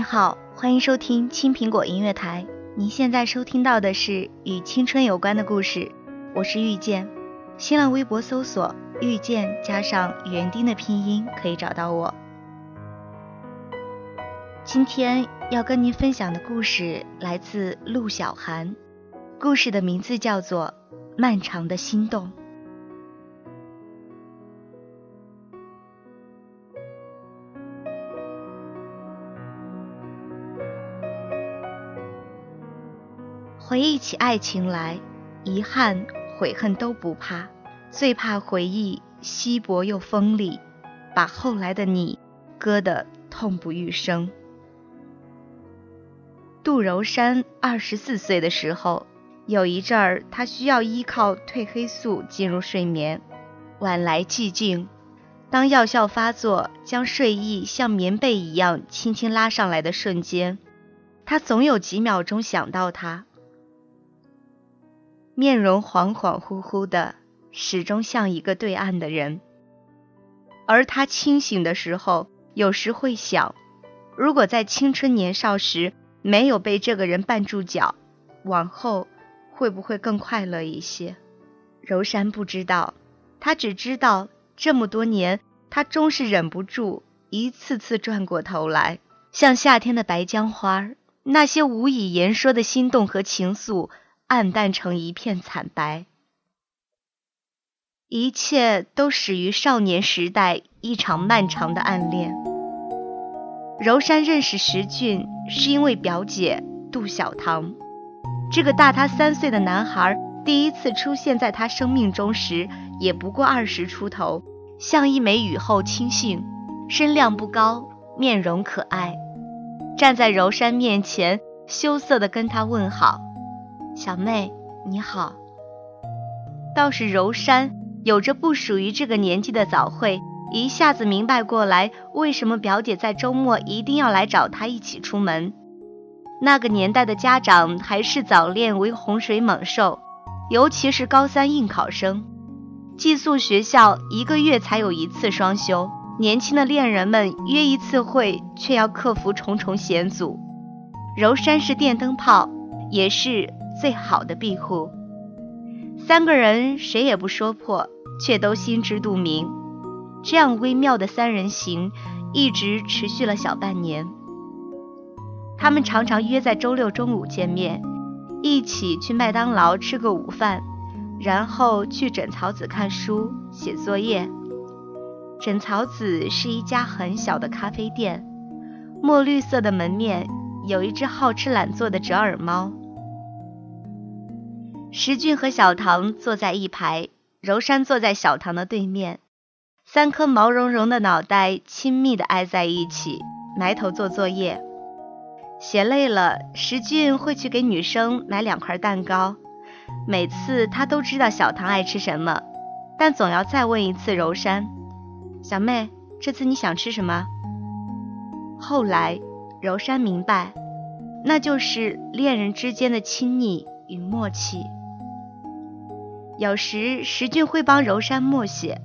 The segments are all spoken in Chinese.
你好，欢迎收听青苹果音乐台。您现在收听到的是与青春有关的故事，我是遇见。新浪微博搜索“遇见”加上园丁的拼音，可以找到我。今天要跟您分享的故事来自陆小涵，故事的名字叫做《漫长的心动》。回忆起爱情来，遗憾、悔恨都不怕，最怕回忆稀薄又锋利，把后来的你割得痛不欲生。杜柔山二十四岁的时候，有一阵儿，他需要依靠褪黑素进入睡眠。晚来寂静，当药效发作，将睡意像棉被一样轻轻拉上来的瞬间，他总有几秒钟想到他。面容恍恍惚惚的，始终像一个对岸的人。而他清醒的时候，有时会想，如果在青春年少时没有被这个人绊住脚，往后会不会更快乐一些？柔山不知道，他只知道这么多年，他终是忍不住一次次转过头来，像夏天的白姜花儿，那些无以言说的心动和情愫。暗淡成一片惨白，一切都始于少年时代一场漫长的暗恋。柔山认识石俊是因为表姐杜小棠，这个大他三岁的男孩第一次出现在他生命中时也不过二十出头，像一枚雨后青杏，身量不高，面容可爱，站在柔山面前，羞涩地跟他问好。小妹，你好。倒是柔山有着不属于这个年纪的早慧，一下子明白过来，为什么表姐在周末一定要来找她一起出门。那个年代的家长还是早恋为洪水猛兽，尤其是高三应考生，寄宿学校一个月才有一次双休，年轻的恋人们约一次会，却要克服重重险阻。柔山是电灯泡，也是。最好的庇护，三个人谁也不说破，却都心知肚明。这样微妙的三人行，一直持续了小半年。他们常常约在周六中午见面，一起去麦当劳吃个午饭，然后去枕草子看书、写作业。枕草子是一家很小的咖啡店，墨绿色的门面有一只好吃懒做的折耳猫。石俊和小唐坐在一排，柔山坐在小唐的对面，三颗毛茸茸的脑袋亲密地挨在一起，埋头做作业。写累了，石俊会去给女生买两块蛋糕。每次他都知道小唐爱吃什么，但总要再问一次柔山：“小妹，这次你想吃什么？”后来，柔山明白，那就是恋人之间的亲昵与默契。有时石俊会帮柔山默写，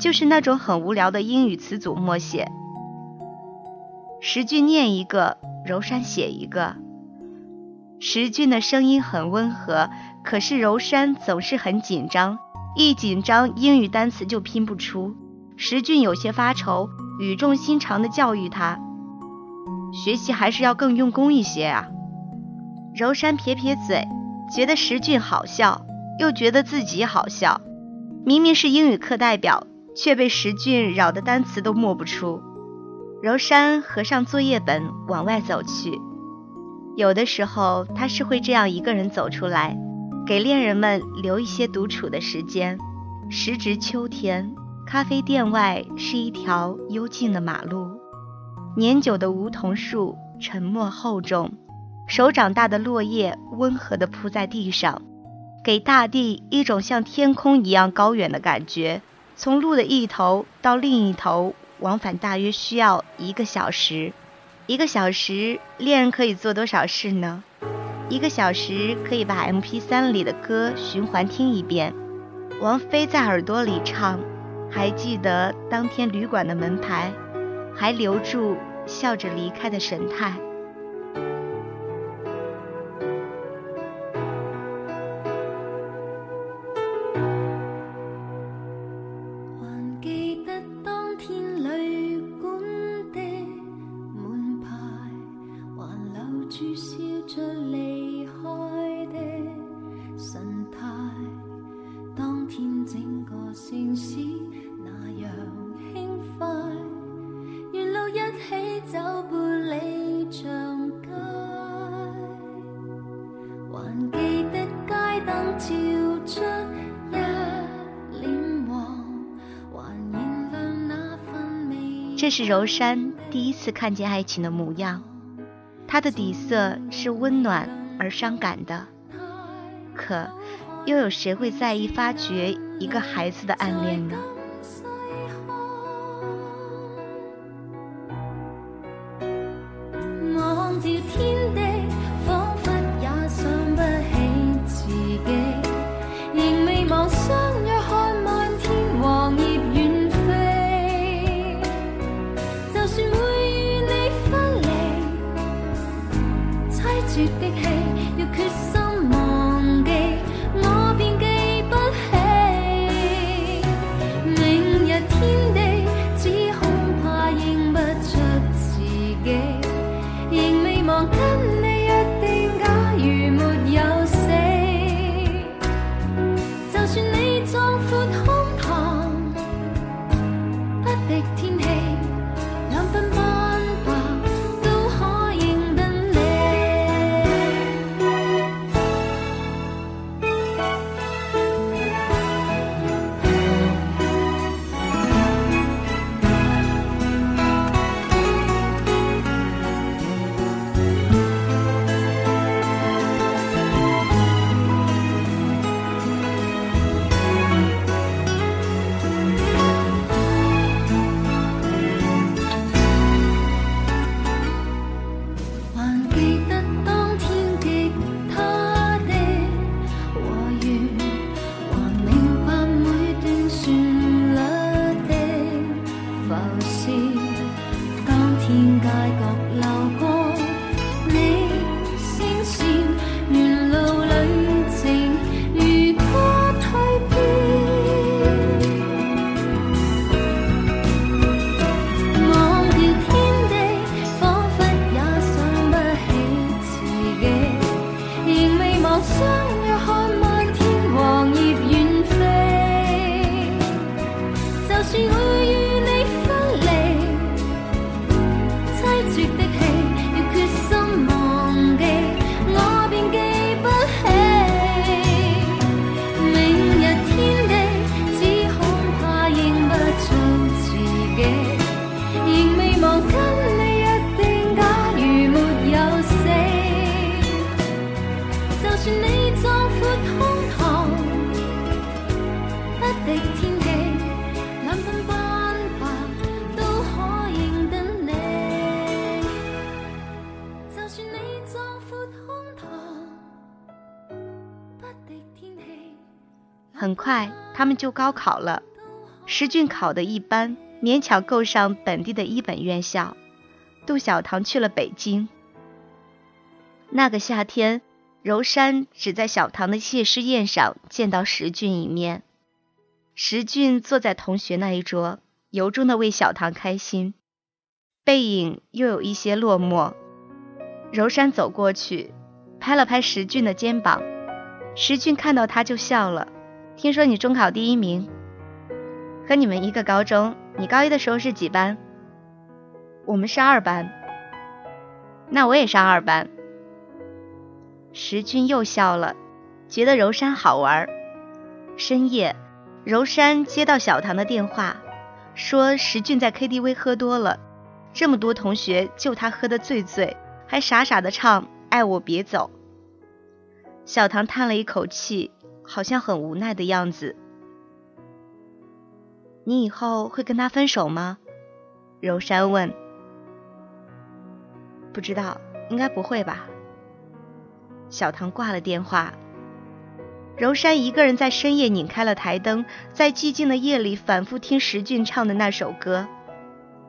就是那种很无聊的英语词组默写。石俊念一个，柔山写一个。石俊的声音很温和，可是柔山总是很紧张，一紧张英语单词就拼不出。石俊有些发愁，语重心长地教育他：“学习还是要更用功一些啊。”柔山撇撇嘴，觉得石俊好笑，又觉得自己好笑。明明是英语课代表，却被石俊扰得单词都默不出。柔山合上作业本，往外走去。有的时候，他是会这样一个人走出来，给恋人们留一些独处的时间。时值秋天，咖啡店外是一条幽静的马路，年久的梧桐树沉默厚重，手掌大的落叶温和地铺在地上，给大地一种像天空一样高远的感觉。从路的一头到另一头，往返大约需要一个小时。一个小时，恋人可以做多少事呢？一个小时可以把 M P 三里的歌循环听一遍。王菲在耳朵里唱，还记得当天旅馆的门牌，还留住笑着离开的神态。柔山第一次看见爱情的模样，它的底色是温暖而伤感的。可，又有谁会在意发掘一个孩子的暗恋呢？很快，他们就高考了。石俊考的一般，勉强够上本地的一本院校。杜小棠去了北京。那个夏天，柔山只在小唐的谢师宴上见到石俊一面。石俊坐在同学那一桌，由衷的为小唐开心，背影又有一些落寞。柔山走过去，拍了拍石俊的肩膀，石俊看到他就笑了。听说你中考第一名，和你们一个高中，你高一的时候是几班？我们是二班。那我也上二班。石俊又笑了，觉得柔山好玩。深夜。柔山接到小唐的电话，说石俊在 KTV 喝多了，这么多同学就他喝得醉醉，还傻傻的唱《爱我别走》。小唐叹了一口气，好像很无奈的样子。你以后会跟他分手吗？柔山问。不知道，应该不会吧。小唐挂了电话。柔山一个人在深夜拧开了台灯，在寂静的夜里反复听石俊唱的那首歌：“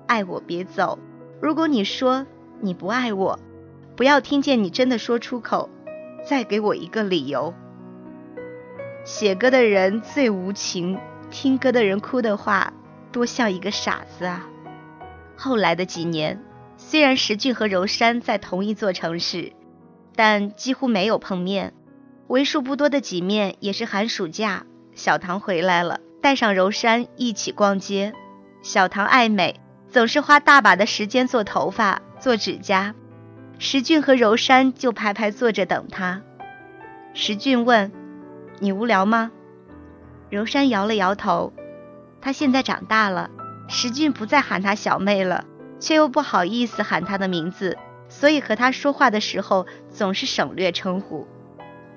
爱我别走，如果你说你不爱我，不要听见你真的说出口，再给我一个理由。”写歌的人最无情，听歌的人哭的话，多像一个傻子啊！后来的几年，虽然石俊和柔山在同一座城市，但几乎没有碰面。为数不多的几面，也是寒暑假，小唐回来了，带上柔山一起逛街。小唐爱美，总是花大把的时间做头发、做指甲。石俊和柔山就排排坐着等他。石俊问：“你无聊吗？”柔山摇了摇头。他现在长大了，石俊不再喊他小妹了，却又不好意思喊他的名字，所以和他说话的时候总是省略称呼。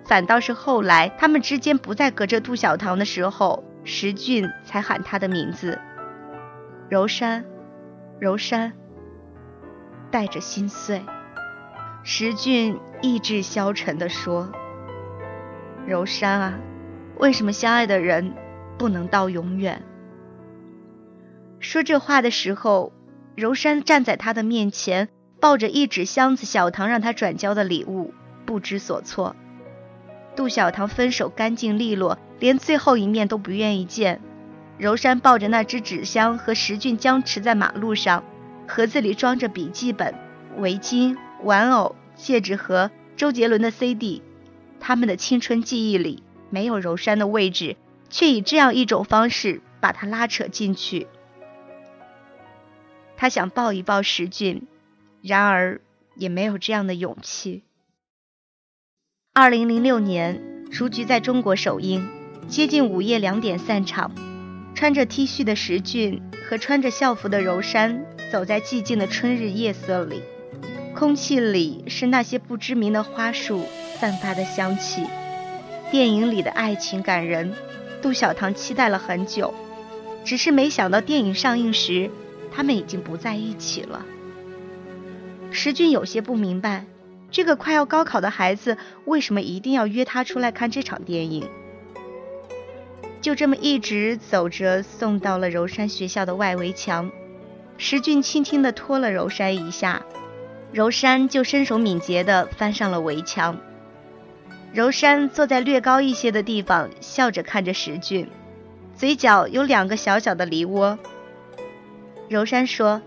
反倒是后来，他们之间不再隔着杜小棠的时候，石俊才喊他的名字。柔山，柔山，带着心碎，石俊意志消沉地说：“柔山啊，为什么相爱的人不能到永远？”说这话的时候，柔山站在他的面前，抱着一纸箱子小唐让他转交的礼物，不知所措。杜小唐分手干净利落，连最后一面都不愿意见。柔山抱着那只纸箱和石俊僵持在马路上，盒子里装着笔记本、围巾、玩偶、戒指和周杰伦的 CD。他们的青春记忆里没有柔山的位置，却以这样一种方式把他拉扯进去。他想抱一抱石俊，然而也没有这样的勇气。二零零六年，《雏菊》在中国首映，接近午夜两点散场。穿着 T 恤的石俊和穿着校服的柔山走在寂静的春日夜色里，空气里是那些不知名的花束散发的香气。电影里的爱情感人，杜小棠期待了很久，只是没想到电影上映时，他们已经不在一起了。石俊有些不明白。这个快要高考的孩子，为什么一定要约他出来看这场电影？就这么一直走着，送到了柔山学校的外围墙。石俊轻轻地拖了柔山一下，柔山就身手敏捷地翻上了围墙。柔山坐在略高一些的地方，笑着看着石俊，嘴角有两个小小的梨窝。柔山说：“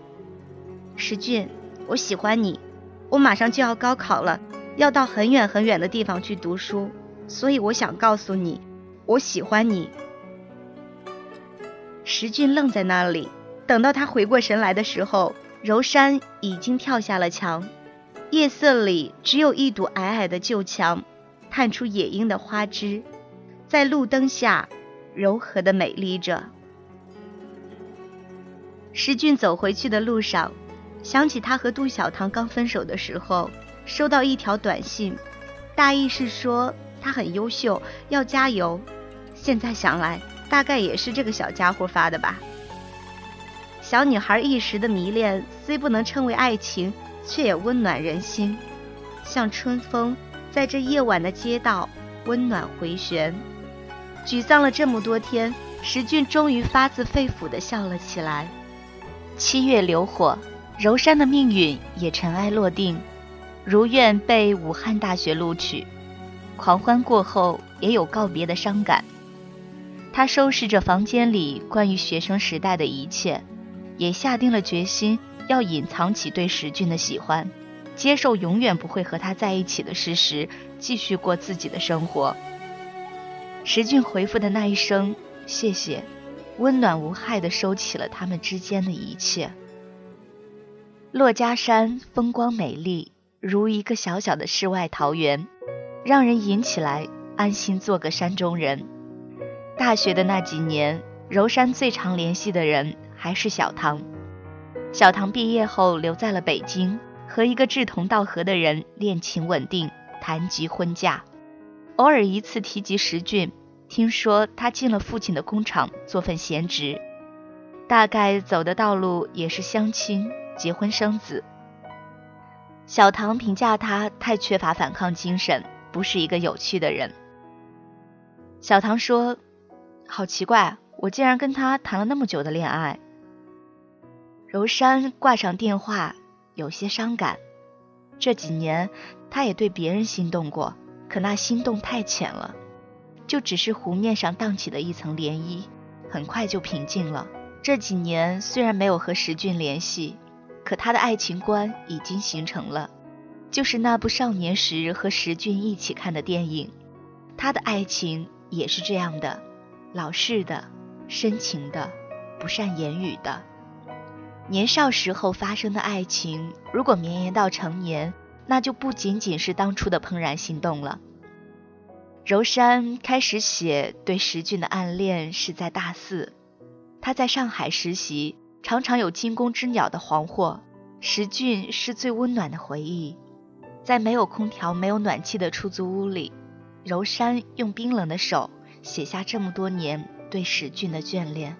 石俊，我喜欢你。”我马上就要高考了，要到很远很远的地方去读书，所以我想告诉你，我喜欢你。石俊愣在那里，等到他回过神来的时候，柔山已经跳下了墙，夜色里只有一堵矮矮的旧墙，探出野樱的花枝，在路灯下柔和的美丽着。石俊走回去的路上。想起他和杜小棠刚分手的时候，收到一条短信，大意是说他很优秀，要加油。现在想来，大概也是这个小家伙发的吧。小女孩一时的迷恋，虽不能称为爱情，却也温暖人心，像春风在这夜晚的街道温暖回旋。沮丧了这么多天，石俊终于发自肺腑地笑了起来。七月流火。柔山的命运也尘埃落定，如愿被武汉大学录取。狂欢过后，也有告别的伤感。他收拾着房间里关于学生时代的一切，也下定了决心要隐藏起对石俊的喜欢，接受永远不会和他在一起的事实，继续过自己的生活。石俊回复的那一声“谢谢”，温暖无害地收起了他们之间的一切。珞珈山风光美丽，如一个小小的世外桃源，让人引起来安心做个山中人。大学的那几年，柔山最常联系的人还是小唐。小唐毕业后留在了北京，和一个志同道合的人恋情稳定，谈及婚嫁。偶尔一次提及石俊，听说他进了父亲的工厂做份闲职，大概走的道路也是相亲、结婚生子。小唐评价他太缺乏反抗精神，不是一个有趣的人。小唐说：“好奇怪，我竟然跟他谈了那么久的恋爱。”柔山挂上电话，有些伤感。这几年，他也对别人心动过。可那心动太浅了，就只是湖面上荡起的一层涟漪，很快就平静了。这几年虽然没有和石俊联系，可他的爱情观已经形成了，就是那部少年时和石俊一起看的电影。他的爱情也是这样的，老式的、深情的、不善言语的。年少时候发生的爱情，如果绵延到成年。那就不仅仅是当初的怦然心动了。柔山开始写对石俊的暗恋是在大四，他在上海实习，常常有惊弓之鸟的惶惑。石俊是最温暖的回忆，在没有空调、没有暖气的出租屋里，柔山用冰冷的手写下这么多年对石俊的眷恋。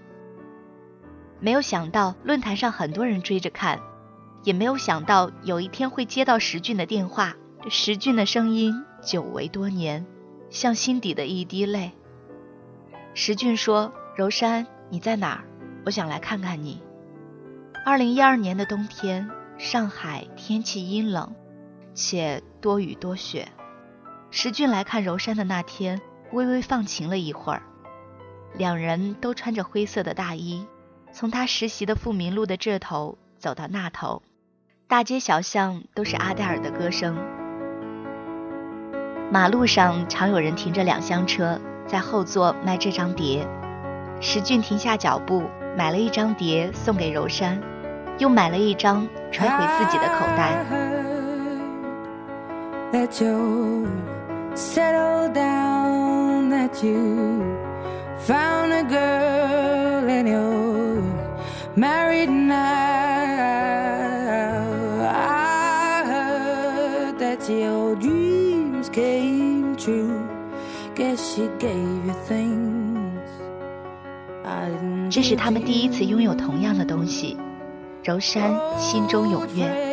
没有想到论坛上很多人追着看。也没有想到有一天会接到石俊的电话，石俊的声音久违多年，像心底的一滴泪。石俊说：“柔山，你在哪儿？我想来看看你。”二零一二年的冬天，上海天气阴冷，且多雨多雪。石俊来看柔山的那天，微微放晴了一会儿。两人都穿着灰色的大衣，从他实习的富民路的这头走到那头。大街小巷都是阿黛尔的歌声，马路上常有人停着两厢车，在后座卖这张碟。石俊停下脚步，买了一张碟送给柔山，又买了一张揣回自己的口袋。这是他们第一次拥有同样的东西，柔山心中踊跃。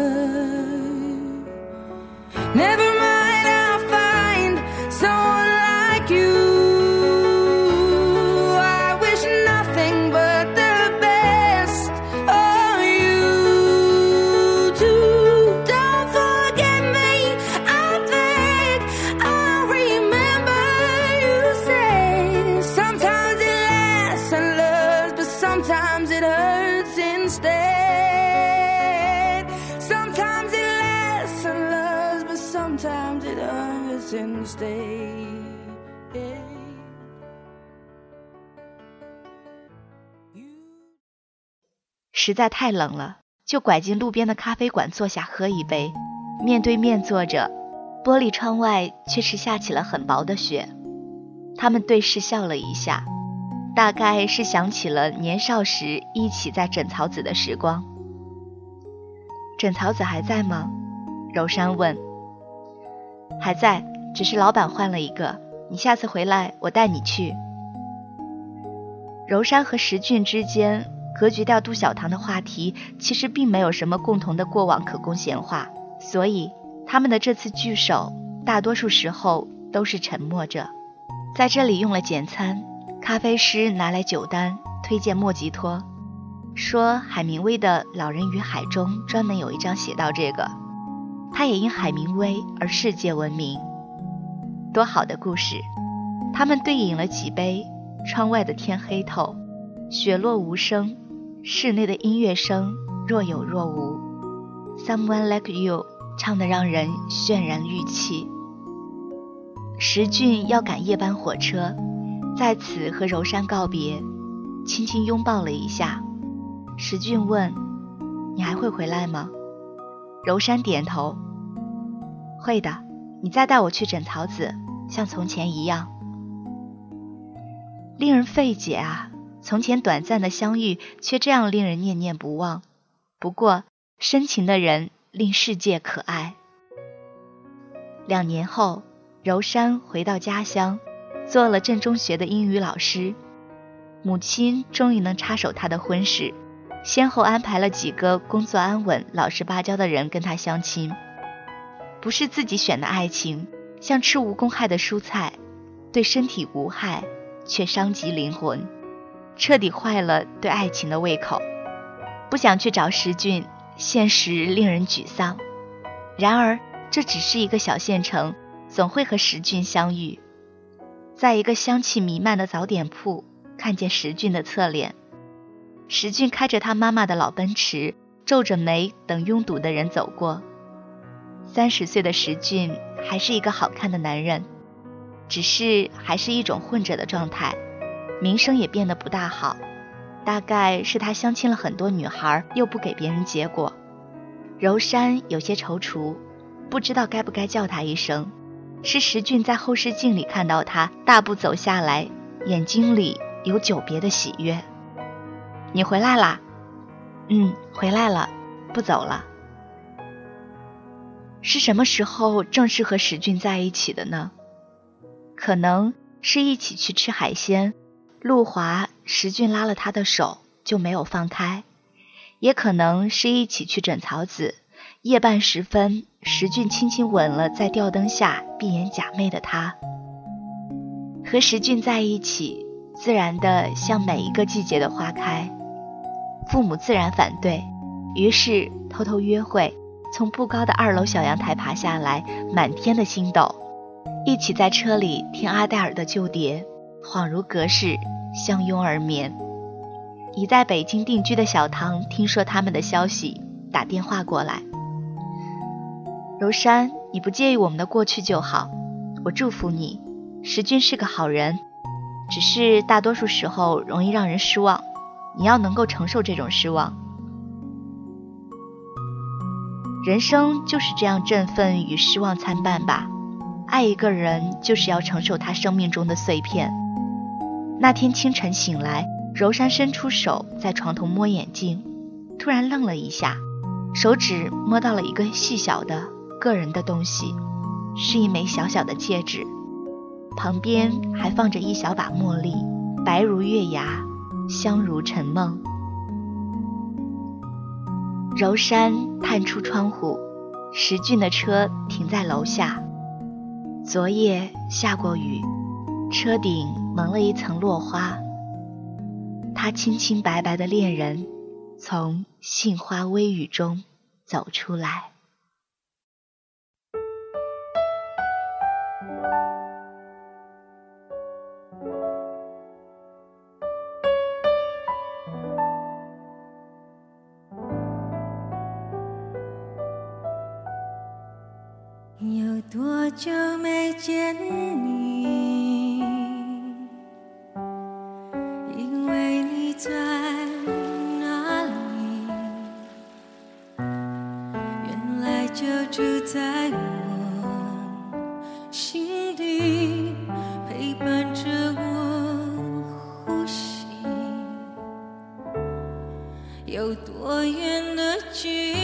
S t a y 实在太冷了，就拐进路边的咖啡馆坐下喝一杯。面对面坐着，玻璃窗外却是下起了很薄的雪。他们对视笑了一下，大概是想起了年少时一起在枕草子的时光。枕草子还在吗？柔山问。还在。只是老板换了一个。你下次回来，我带你去。柔山和石俊之间隔绝掉杜小棠的话题，其实并没有什么共同的过往可供闲话，所以他们的这次聚首，大多数时候都是沉默着。在这里用了简餐，咖啡师拿来酒单，推荐莫吉托，说海明威的《老人与海》中专门有一章写到这个，他也因海明威而世界闻名。多好的故事！他们对饮了几杯，窗外的天黑透，雪落无声，室内的音乐声若有若无。Someone like you 唱得让人泫然欲泣。石俊要赶夜班火车，在此和柔山告别，轻轻拥抱了一下。石俊问：“你还会回来吗？”柔山点头：“会的。”你再带我去枕草子，像从前一样，令人费解啊！从前短暂的相遇，却这样令人念念不忘。不过深情的人令世界可爱。两年后，柔山回到家乡，做了镇中学的英语老师。母亲终于能插手他的婚事，先后安排了几个工作安稳、老实巴交的人跟他相亲。不是自己选的爱情，像吃无公害的蔬菜，对身体无害，却伤及灵魂，彻底坏了对爱情的胃口。不想去找石俊，现实令人沮丧。然而，这只是一个小县城，总会和石俊相遇。在一个香气弥漫的早点铺，看见石俊的侧脸。石俊开着他妈妈的老奔驰，皱着眉等拥堵的人走过。三十岁的石俊还是一个好看的男人，只是还是一种混着的状态，名声也变得不大好。大概是他相亲了很多女孩，又不给别人结果。柔山有些踌躇，不知道该不该叫他一声。是石俊在后视镜里看到他大步走下来，眼睛里有久别的喜悦。你回来啦？嗯，回来了，不走了。是什么时候正式和石俊在一起的呢？可能是一起去吃海鲜，路滑，石俊拉了他的手就没有放开；也可能是一起去枕草子，夜半时分，石俊轻轻吻了在吊灯下闭眼假寐的他。和石俊在一起，自然的像每一个季节的花开。父母自然反对，于是偷偷约会。从不高的二楼小阳台爬下来，满天的星斗，一起在车里听阿黛尔的旧碟，恍如隔世，相拥而眠。已在北京定居的小唐听说他们的消息，打电话过来：“柔山，你不介意我们的过去就好，我祝福你。石军是个好人，只是大多数时候容易让人失望，你要能够承受这种失望。”人生就是这样振奋与失望参半吧。爱一个人就是要承受他生命中的碎片。那天清晨醒来，柔山伸出手在床头摸眼镜，突然愣了一下，手指摸到了一个细小的个人的东西，是一枚小小的戒指，旁边还放着一小把茉莉，白如月牙，香如沉梦。柔山探出窗户，石俊的车停在楼下。昨夜下过雨，车顶蒙了一层落花。他清清白白的恋人，从杏花微雨中走出来。多远的距离？